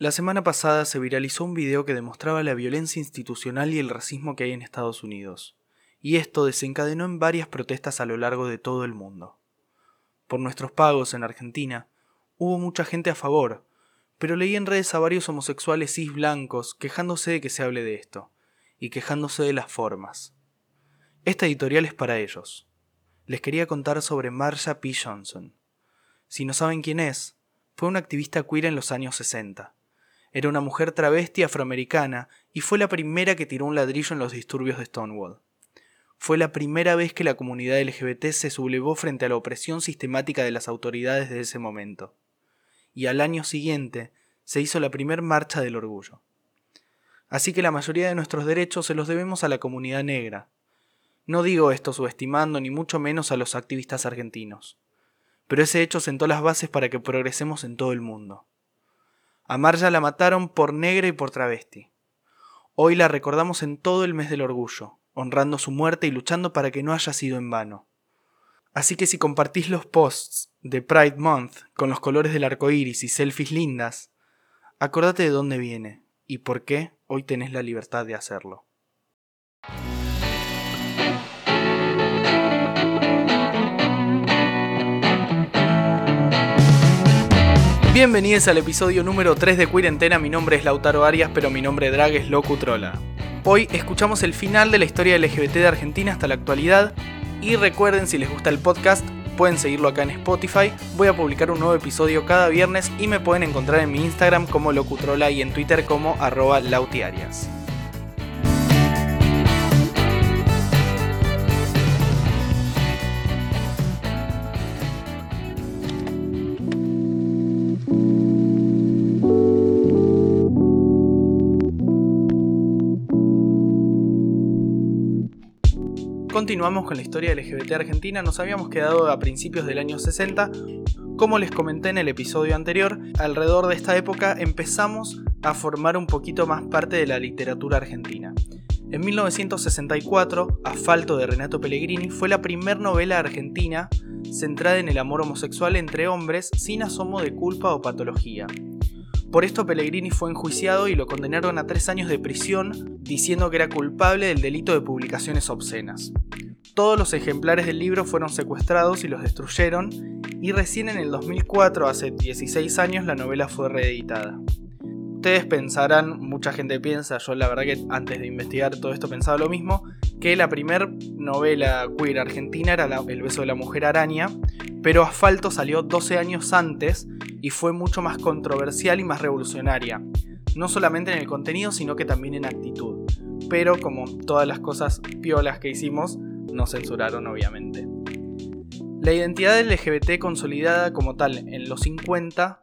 La semana pasada se viralizó un video que demostraba la violencia institucional y el racismo que hay en Estados Unidos, y esto desencadenó en varias protestas a lo largo de todo el mundo. Por nuestros pagos en Argentina, hubo mucha gente a favor, pero leí en redes a varios homosexuales cis blancos quejándose de que se hable de esto, y quejándose de las formas. Esta editorial es para ellos. Les quería contar sobre Marsha P. Johnson. Si no saben quién es, fue una activista queer en los años 60 era una mujer travesti afroamericana y fue la primera que tiró un ladrillo en los disturbios de Stonewall. Fue la primera vez que la comunidad LGBT se sublevó frente a la opresión sistemática de las autoridades de ese momento. Y al año siguiente se hizo la primer marcha del orgullo. Así que la mayoría de nuestros derechos se los debemos a la comunidad negra. No digo esto subestimando ni mucho menos a los activistas argentinos, pero ese hecho sentó las bases para que progresemos en todo el mundo. A Marja la mataron por negra y por travesti. Hoy la recordamos en todo el mes del orgullo, honrando su muerte y luchando para que no haya sido en vano. Así que si compartís los posts de Pride Month con los colores del arco iris y selfies lindas, acordate de dónde viene y por qué hoy tenés la libertad de hacerlo. Bienvenidos al episodio número 3 de Queerentena, mi nombre es Lautaro Arias, pero mi nombre drag es Locutrola. Hoy escuchamos el final de la historia LGBT de Argentina hasta la actualidad y recuerden si les gusta el podcast pueden seguirlo acá en Spotify, voy a publicar un nuevo episodio cada viernes y me pueden encontrar en mi Instagram como Locutrola y en Twitter como arroba lautiarias. Continuamos con la historia LGBT argentina, nos habíamos quedado a principios del año 60. Como les comenté en el episodio anterior, alrededor de esta época empezamos a formar un poquito más parte de la literatura argentina. En 1964, Asfalto de Renato Pellegrini fue la primera novela argentina centrada en el amor homosexual entre hombres sin asomo de culpa o patología. Por esto Pellegrini fue enjuiciado y lo condenaron a tres años de prisión, diciendo que era culpable del delito de publicaciones obscenas. Todos los ejemplares del libro fueron secuestrados y los destruyeron, y recién en el 2004, hace 16 años, la novela fue reeditada. Ustedes pensarán, mucha gente piensa, yo la verdad que antes de investigar todo esto pensaba lo mismo, que la primera novela queer argentina era El beso de la mujer araña, pero Asfalto salió 12 años antes y fue mucho más controversial y más revolucionaria, no solamente en el contenido, sino que también en actitud. Pero como todas las cosas piolas que hicimos, nos censuraron obviamente. La identidad LGBT consolidada como tal en los 50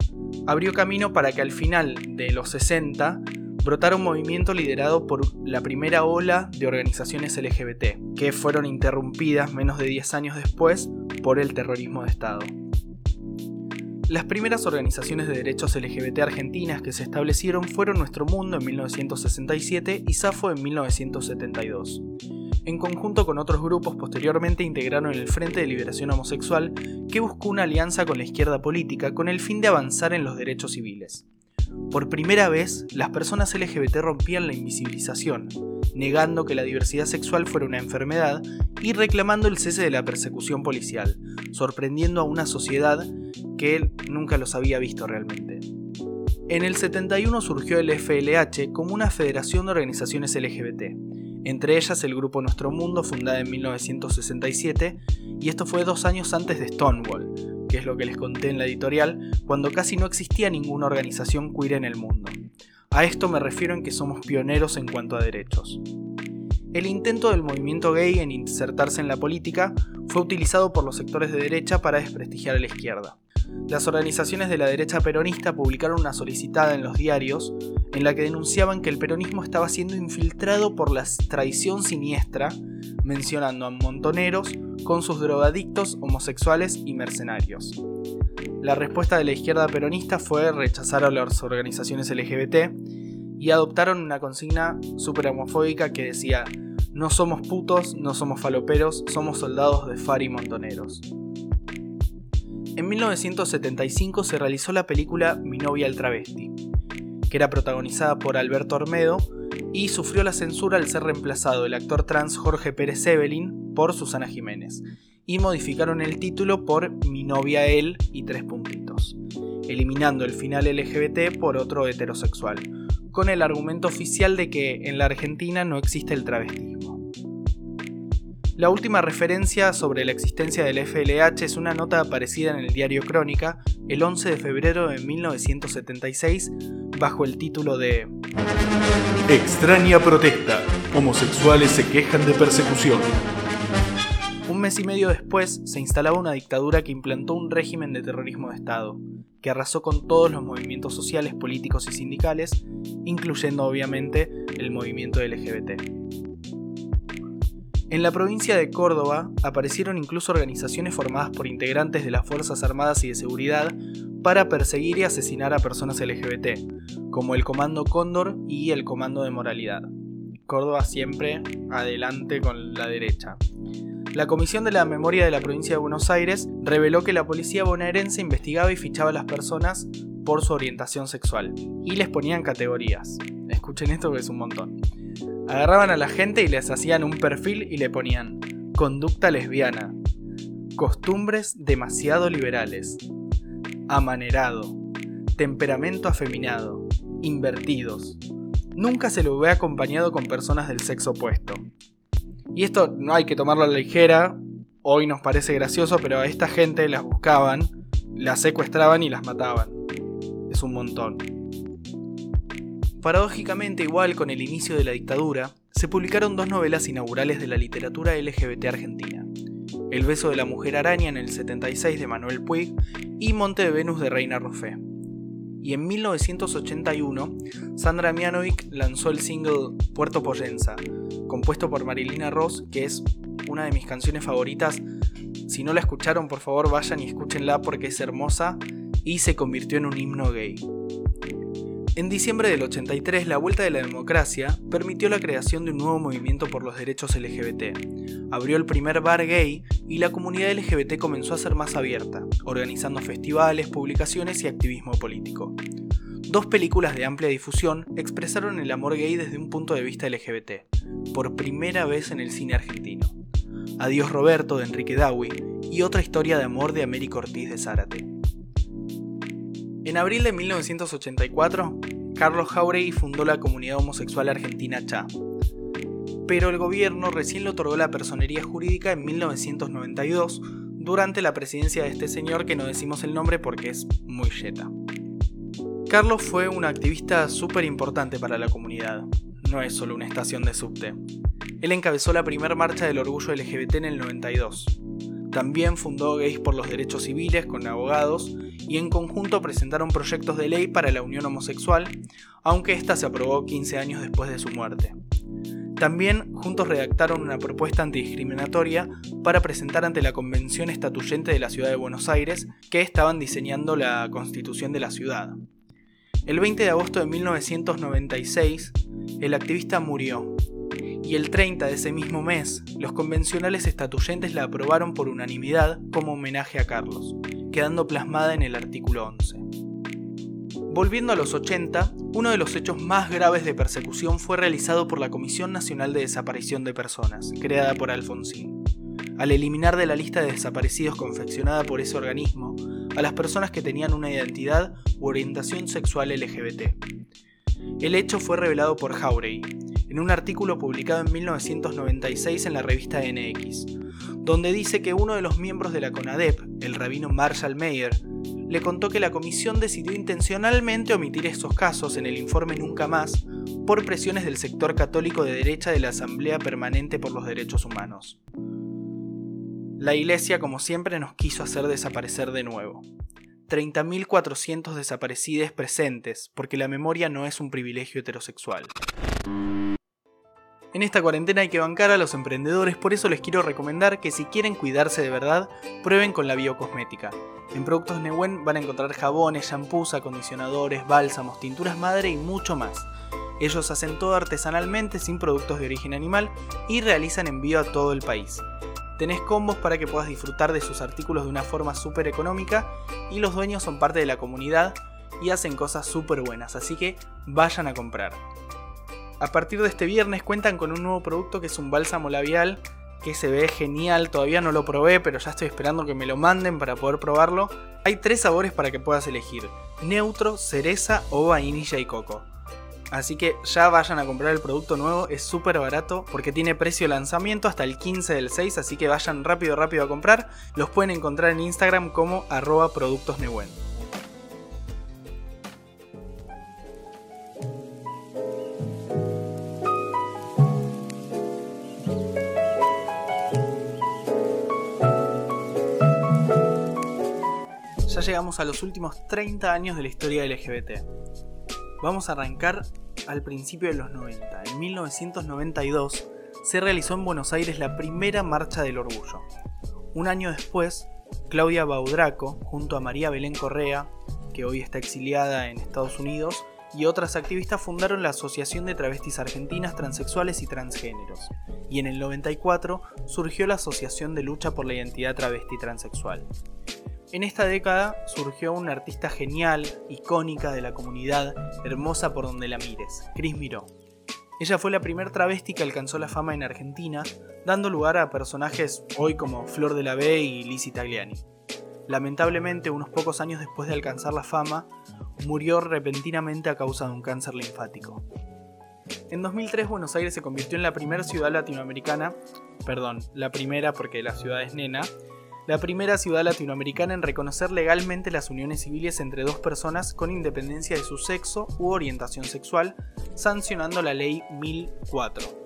abrió camino para que al final de los 60 brotara un movimiento liderado por la primera ola de organizaciones LGBT, que fueron interrumpidas menos de 10 años después por el terrorismo de Estado. Las primeras organizaciones de derechos LGBT argentinas que se establecieron fueron Nuestro Mundo en 1967 y SAFO en 1972. En conjunto con otros grupos posteriormente integraron el Frente de Liberación Homosexual, que buscó una alianza con la izquierda política con el fin de avanzar en los derechos civiles. Por primera vez, las personas LGBT rompían la invisibilización, negando que la diversidad sexual fuera una enfermedad y reclamando el cese de la persecución policial, sorprendiendo a una sociedad que él nunca los había visto realmente. En el 71 surgió el FLH como una federación de organizaciones LGBT, entre ellas el grupo Nuestro Mundo, fundada en 1967, y esto fue dos años antes de Stonewall, que es lo que les conté en la editorial, cuando casi no existía ninguna organización queer en el mundo. A esto me refiero en que somos pioneros en cuanto a derechos. El intento del movimiento gay en insertarse en la política fue utilizado por los sectores de derecha para desprestigiar a la izquierda. Las organizaciones de la derecha peronista publicaron una solicitada en los diarios en la que denunciaban que el peronismo estaba siendo infiltrado por la traición siniestra, mencionando a montoneros con sus drogadictos, homosexuales y mercenarios. La respuesta de la izquierda peronista fue rechazar a las organizaciones LGBT y adoptaron una consigna súper homofóbica que decía no somos putos, no somos faloperos, somos soldados de far y montoneros. En 1975 se realizó la película Mi novia el travesti, que era protagonizada por Alberto Ormedo y sufrió la censura al ser reemplazado el actor trans Jorge Pérez Evelyn por Susana Jiménez, y modificaron el título por Mi novia él y tres puntitos, eliminando el final LGBT por otro heterosexual, con el argumento oficial de que en la Argentina no existe el travestismo. La última referencia sobre la existencia del FLH es una nota aparecida en el diario Crónica el 11 de febrero de 1976 bajo el título de Extraña protesta. Homosexuales se quejan de persecución. Mes y medio después se instalaba una dictadura que implantó un régimen de terrorismo de Estado, que arrasó con todos los movimientos sociales, políticos y sindicales, incluyendo obviamente el movimiento LGBT. En la provincia de Córdoba aparecieron incluso organizaciones formadas por integrantes de las Fuerzas Armadas y de Seguridad para perseguir y asesinar a personas LGBT, como el Comando Cóndor y el Comando de Moralidad. Córdoba siempre adelante con la derecha. La Comisión de la Memoria de la Provincia de Buenos Aires reveló que la policía bonaerense investigaba y fichaba a las personas por su orientación sexual y les ponían categorías. Escuchen esto que es un montón. Agarraban a la gente y les hacían un perfil y le ponían conducta lesbiana, costumbres demasiado liberales, amanerado, temperamento afeminado, invertidos. Nunca se lo ve acompañado con personas del sexo opuesto. Y esto no hay que tomarlo a la ligera, hoy nos parece gracioso, pero a esta gente las buscaban, las secuestraban y las mataban. Es un montón. Paradójicamente, igual con el inicio de la dictadura, se publicaron dos novelas inaugurales de la literatura LGBT argentina. El beso de la mujer araña en el 76 de Manuel Puig y Monte de Venus de Reina Roffé. Y en 1981, Sandra Mianovic lanzó el single Puerto Poyenza, compuesto por Marilina Ross, que es una de mis canciones favoritas. Si no la escucharon, por favor vayan y escúchenla porque es hermosa y se convirtió en un himno gay. En diciembre del 83, la vuelta de la democracia permitió la creación de un nuevo movimiento por los derechos LGBT. Abrió el primer bar gay y la comunidad LGBT comenzó a ser más abierta, organizando festivales, publicaciones y activismo político. Dos películas de amplia difusión expresaron el amor gay desde un punto de vista LGBT, por primera vez en el cine argentino. Adiós Roberto de Enrique Dawi y otra historia de amor de Américo Ortiz de Zárate. En abril de 1984, Carlos Jauregui fundó la comunidad homosexual argentina CHA. Pero el gobierno recién le otorgó la personería jurídica en 1992, durante la presidencia de este señor que no decimos el nombre porque es muy yeta. Carlos fue un activista súper importante para la comunidad, no es solo una estación de subte. Él encabezó la primera marcha del orgullo LGBT en el 92. También fundó Gays por los Derechos Civiles con abogados y en conjunto presentaron proyectos de ley para la unión homosexual, aunque esta se aprobó 15 años después de su muerte. También juntos redactaron una propuesta antidiscriminatoria para presentar ante la Convención Estatuyente de la Ciudad de Buenos Aires, que estaban diseñando la constitución de la ciudad. El 20 de agosto de 1996, el activista murió, y el 30 de ese mismo mes, los convencionales estatuyentes la aprobaron por unanimidad como homenaje a Carlos, quedando plasmada en el artículo 11. Volviendo a los 80, uno de los hechos más graves de persecución fue realizado por la Comisión Nacional de Desaparición de Personas, creada por Alfonsín, al eliminar de la lista de desaparecidos confeccionada por ese organismo a las personas que tenían una identidad u orientación sexual LGBT. El hecho fue revelado por Jauregui, en un artículo publicado en 1996 en la revista NX, donde dice que uno de los miembros de la CONADEP, el rabino Marshall Mayer, le contó que la comisión decidió intencionalmente omitir estos casos en el informe Nunca Más por presiones del sector católico de derecha de la Asamblea Permanente por los Derechos Humanos. La Iglesia, como siempre, nos quiso hacer desaparecer de nuevo. 30.400 desaparecidos presentes, porque la memoria no es un privilegio heterosexual. En esta cuarentena hay que bancar a los emprendedores, por eso les quiero recomendar que si quieren cuidarse de verdad, prueben con la biocosmética. En Productos Neuen van a encontrar jabones, shampoos, acondicionadores, bálsamos, tinturas madre y mucho más. Ellos hacen todo artesanalmente sin productos de origen animal y realizan envío a todo el país. Tenés combos para que puedas disfrutar de sus artículos de una forma súper económica y los dueños son parte de la comunidad y hacen cosas súper buenas, así que vayan a comprar. A partir de este viernes cuentan con un nuevo producto que es un bálsamo labial que se ve genial, todavía no lo probé, pero ya estoy esperando que me lo manden para poder probarlo. Hay tres sabores para que puedas elegir, neutro, cereza o vainilla y coco. Así que ya vayan a comprar el producto nuevo, es súper barato porque tiene precio lanzamiento hasta el 15 del 6, así que vayan rápido rápido a comprar. Los pueden encontrar en Instagram como arroba productos llegamos a los últimos 30 años de la historia LGBT. Vamos a arrancar al principio de los 90. En 1992 se realizó en Buenos Aires la primera Marcha del Orgullo. Un año después, Claudia Baudraco, junto a María Belén Correa, que hoy está exiliada en Estados Unidos, y otras activistas fundaron la Asociación de Travestis Argentinas Transexuales y Transgéneros, y en el 94 surgió la Asociación de Lucha por la Identidad Travesti Transexual. En esta década surgió una artista genial, icónica de la comunidad, hermosa por donde la mires, Cris Miró. Ella fue la primer travesti que alcanzó la fama en Argentina, dando lugar a personajes hoy como Flor de la B y Lizzie Tagliani. Lamentablemente, unos pocos años después de alcanzar la fama, murió repentinamente a causa de un cáncer linfático. En 2003 Buenos Aires se convirtió en la primera ciudad latinoamericana, perdón, la primera porque la ciudad es nena, la primera ciudad latinoamericana en reconocer legalmente las uniones civiles entre dos personas con independencia de su sexo u orientación sexual, sancionando la Ley 1004.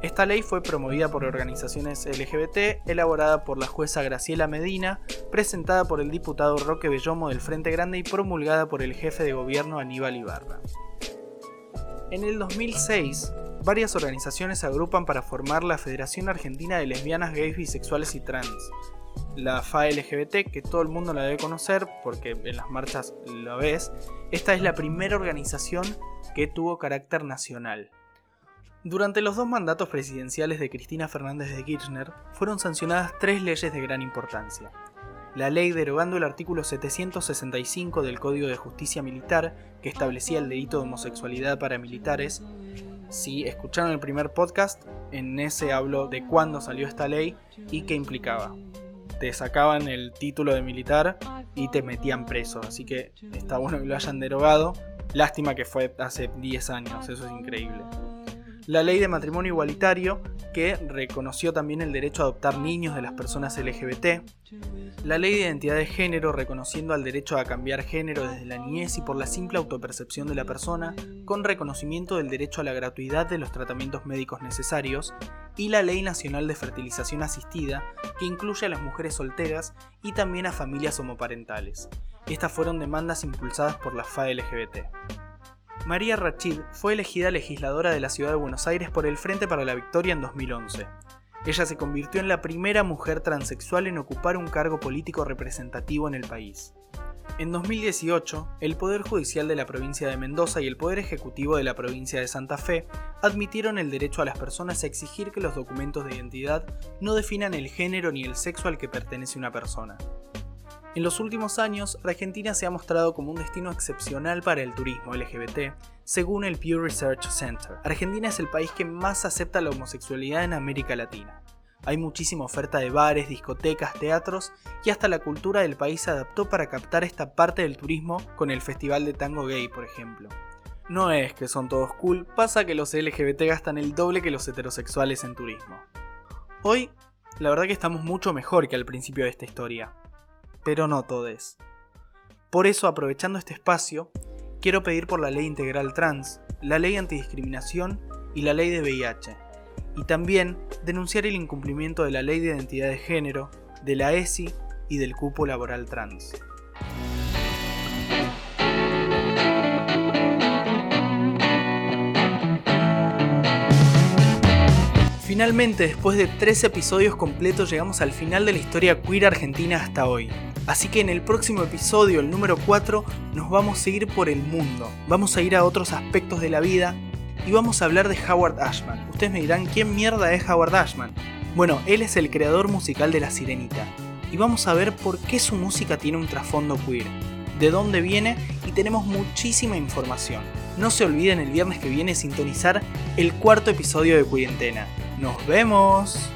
Esta ley fue promovida por organizaciones LGBT, elaborada por la jueza Graciela Medina, presentada por el diputado Roque Bellomo del Frente Grande y promulgada por el jefe de gobierno Aníbal Ibarra. En el 2006, varias organizaciones se agrupan para formar la Federación Argentina de Lesbianas, Gays, Bisexuales y Trans, la FA LGBT, que todo el mundo la debe conocer porque en las marchas lo ves, esta es la primera organización que tuvo carácter nacional. Durante los dos mandatos presidenciales de Cristina Fernández de Kirchner, fueron sancionadas tres leyes de gran importancia. La ley derogando el artículo 765 del Código de Justicia Militar, que establecía el delito de homosexualidad para militares. Si escucharon el primer podcast, en ese hablo de cuándo salió esta ley y qué implicaba te sacaban el título de militar y te metían preso. Así que está bueno que lo hayan derogado. Lástima que fue hace 10 años, eso es increíble. La ley de matrimonio igualitario, que reconoció también el derecho a adoptar niños de las personas LGBT. La ley de identidad de género, reconociendo al derecho a cambiar género desde la niñez y por la simple autopercepción de la persona, con reconocimiento del derecho a la gratuidad de los tratamientos médicos necesarios y la Ley Nacional de Fertilización Asistida, que incluye a las mujeres solteras y también a familias homoparentales. Estas fueron demandas impulsadas por la FA LGBT. María Rachid fue elegida legisladora de la ciudad de Buenos Aires por el Frente para la Victoria en 2011. Ella se convirtió en la primera mujer transexual en ocupar un cargo político representativo en el país. En 2018, el Poder Judicial de la provincia de Mendoza y el Poder Ejecutivo de la provincia de Santa Fe admitieron el derecho a las personas a exigir que los documentos de identidad no definan el género ni el sexo al que pertenece una persona. En los últimos años, Argentina se ha mostrado como un destino excepcional para el turismo LGBT, según el Pew Research Center. Argentina es el país que más acepta la homosexualidad en América Latina. Hay muchísima oferta de bares, discotecas, teatros y hasta la cultura del país se adaptó para captar esta parte del turismo con el Festival de Tango Gay, por ejemplo. No es que son todos cool, pasa que los LGBT gastan el doble que los heterosexuales en turismo. Hoy, la verdad que estamos mucho mejor que al principio de esta historia, pero no todos. Por eso, aprovechando este espacio, quiero pedir por la ley integral trans, la ley antidiscriminación y la ley de VIH y también denunciar el incumplimiento de la Ley de Identidad de Género, de la ESI y del cupo laboral trans. Finalmente, después de tres episodios completos, llegamos al final de la historia queer argentina hasta hoy. Así que en el próximo episodio, el número 4, nos vamos a ir por el mundo. Vamos a ir a otros aspectos de la vida y vamos a hablar de Howard Ashman. Ustedes me dirán, ¿quién mierda es Howard Ashman? Bueno, él es el creador musical de La Sirenita, y vamos a ver por qué su música tiene un trasfondo queer, de dónde viene y tenemos muchísima información. No se olviden el viernes que viene sintonizar el cuarto episodio de Cuarentena. ¡Nos vemos!